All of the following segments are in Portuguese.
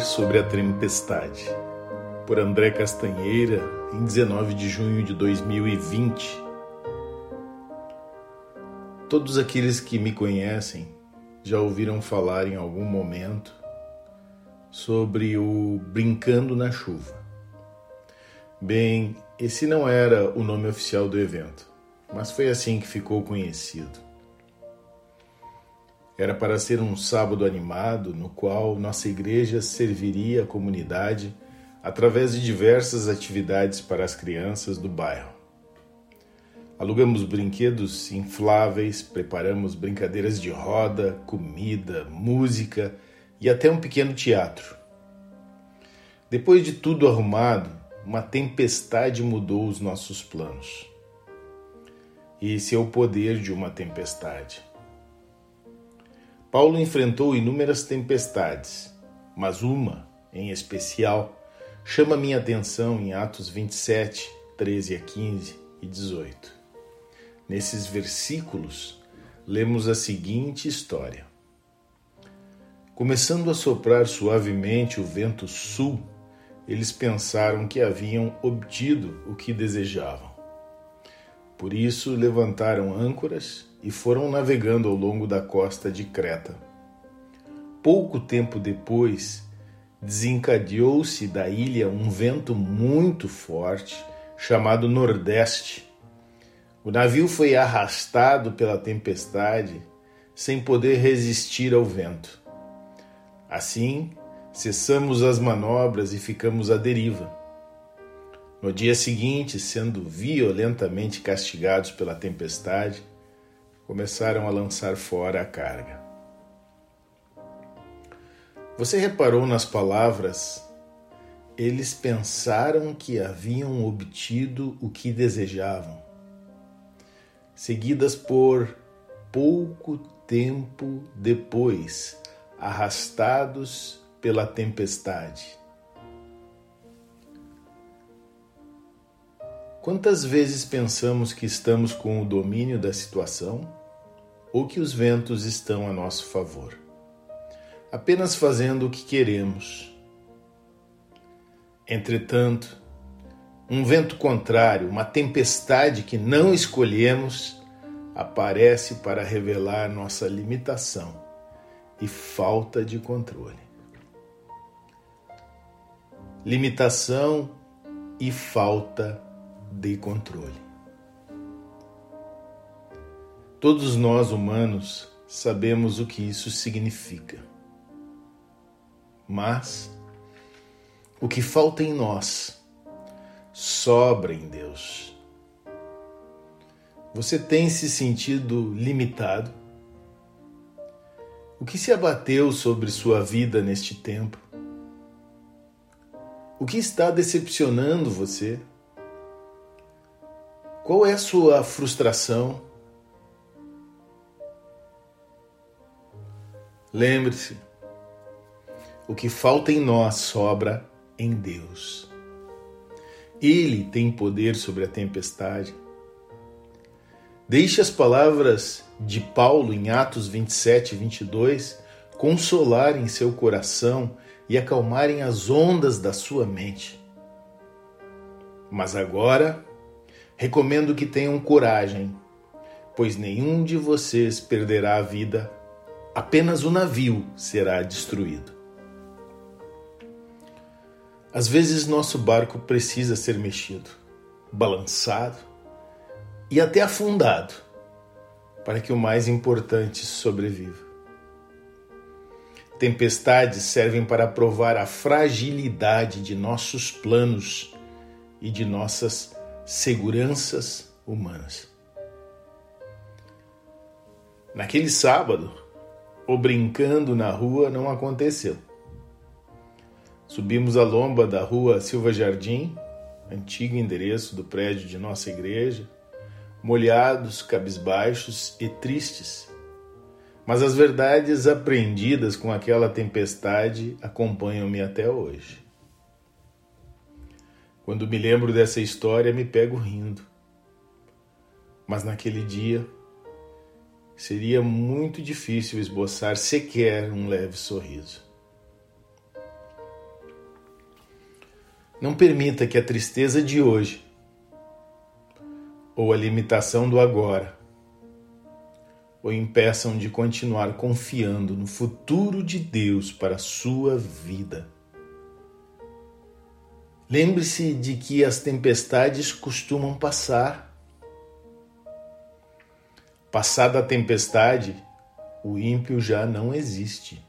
sobre a tempestade, por André Castanheira, em 19 de junho de 2020. Todos aqueles que me conhecem já ouviram falar em algum momento sobre o Brincando na Chuva. Bem, esse não era o nome oficial do evento, mas foi assim que ficou conhecido. Era para ser um sábado animado no qual nossa igreja serviria a comunidade através de diversas atividades para as crianças do bairro. Alugamos brinquedos infláveis, preparamos brincadeiras de roda, comida, música e até um pequeno teatro. Depois de tudo arrumado, uma tempestade mudou os nossos planos. Esse é o poder de uma tempestade. Paulo enfrentou inúmeras tempestades, mas uma, em especial, chama minha atenção em Atos 27, 13 a 15 e 18. Nesses versículos, lemos a seguinte história. Começando a soprar suavemente o vento sul, eles pensaram que haviam obtido o que desejavam. Por isso levantaram âncoras e foram navegando ao longo da costa de Creta. Pouco tempo depois, desencadeou-se da ilha um vento muito forte chamado Nordeste. O navio foi arrastado pela tempestade sem poder resistir ao vento. Assim, cessamos as manobras e ficamos à deriva. No dia seguinte, sendo violentamente castigados pela tempestade, começaram a lançar fora a carga. Você reparou nas palavras? Eles pensaram que haviam obtido o que desejavam, seguidas por pouco tempo depois, arrastados pela tempestade. Quantas vezes pensamos que estamos com o domínio da situação ou que os ventos estão a nosso favor, apenas fazendo o que queremos? Entretanto, um vento contrário, uma tempestade que não escolhemos, aparece para revelar nossa limitação e falta de controle. Limitação e falta de controle. Todos nós humanos sabemos o que isso significa. Mas o que falta em nós sobra em Deus. Você tem se sentido limitado? O que se abateu sobre sua vida neste tempo? O que está decepcionando você? Qual é a sua frustração? Lembre-se, o que falta em nós sobra em Deus. Ele tem poder sobre a tempestade. Deixe as palavras de Paulo em Atos 27 e 22 consolarem seu coração e acalmarem as ondas da sua mente. Mas agora, Recomendo que tenham coragem, pois nenhum de vocês perderá a vida, apenas o navio será destruído. Às vezes nosso barco precisa ser mexido, balançado e até afundado para que o mais importante sobreviva. Tempestades servem para provar a fragilidade de nossos planos e de nossas seguranças humanas. Naquele sábado, o brincando na rua não aconteceu. Subimos a lomba da rua Silva Jardim, antigo endereço do prédio de nossa igreja, molhados, cabisbaixos e tristes. Mas as verdades aprendidas com aquela tempestade acompanham-me até hoje. Quando me lembro dessa história, me pego rindo. Mas naquele dia, seria muito difícil esboçar sequer um leve sorriso. Não permita que a tristeza de hoje ou a limitação do agora o impeçam de continuar confiando no futuro de Deus para a sua vida. Lembre-se de que as tempestades costumam passar. Passada a tempestade, o ímpio já não existe,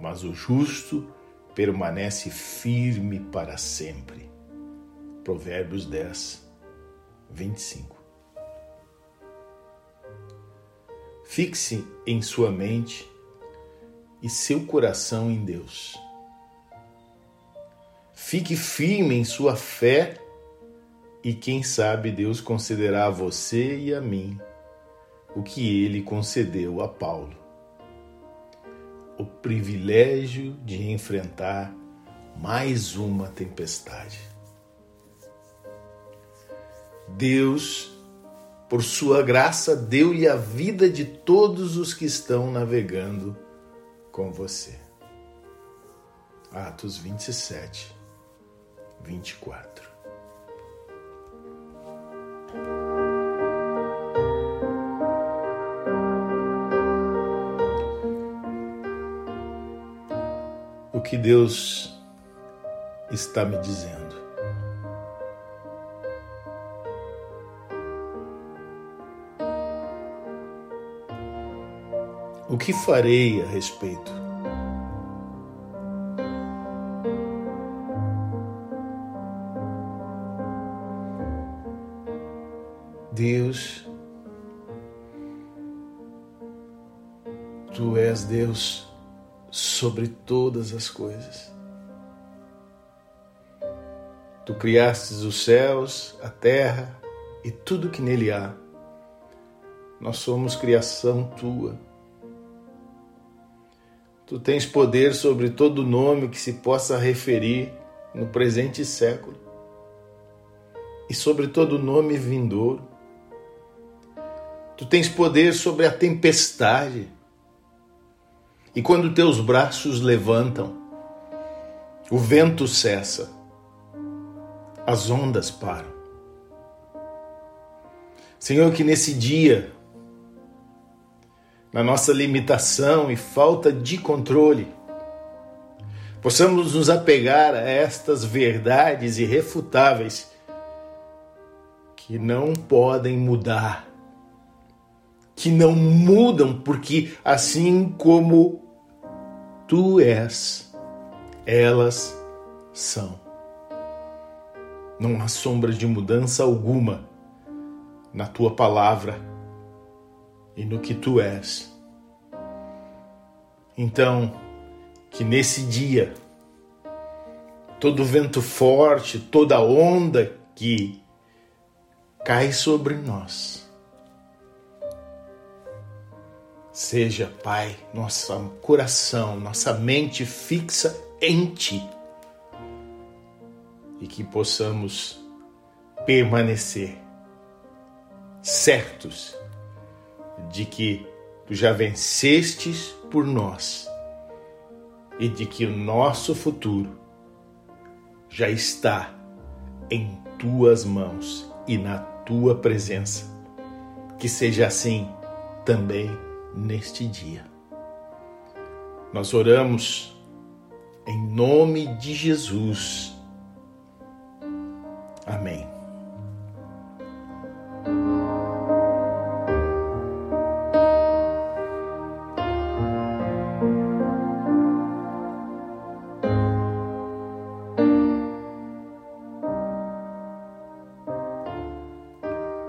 mas o justo permanece firme para sempre. Provérbios 10, 25. Fixe em sua mente e seu coração em Deus. Fique firme em sua fé e quem sabe Deus concederá a você e a mim o que ele concedeu a Paulo. O privilégio de enfrentar mais uma tempestade. Deus por sua graça, deu-lhe a vida de todos os que estão navegando com você. Atos 27, 24. O que Deus está me dizendo? O que farei a respeito? Tu és Deus sobre todas as coisas. Tu criastes os céus, a terra e tudo que nele há. Nós somos criação tua. Tu tens poder sobre todo nome que se possa referir no presente século e sobre todo nome vindouro. Tu tens poder sobre a tempestade. E quando teus braços levantam, o vento cessa, as ondas param. Senhor, que nesse dia na nossa limitação e falta de controle. Possamos nos apegar a estas verdades irrefutáveis que não podem mudar, que não mudam, porque assim como tu és, elas são. Não há sombra de mudança alguma na tua palavra e no que tu és. Então, que nesse dia, todo vento forte, toda onda que cai sobre nós, seja, Pai, nosso coração, nossa mente fixa em Ti e que possamos permanecer certos de que tu já vencestes por nós e de que o nosso futuro já está em tuas mãos e na tua presença. Que seja assim também neste dia. Nós oramos em nome de Jesus. Amém.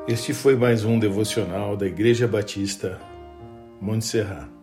Este foi mais um devocional da Igreja Batista Monte Serra.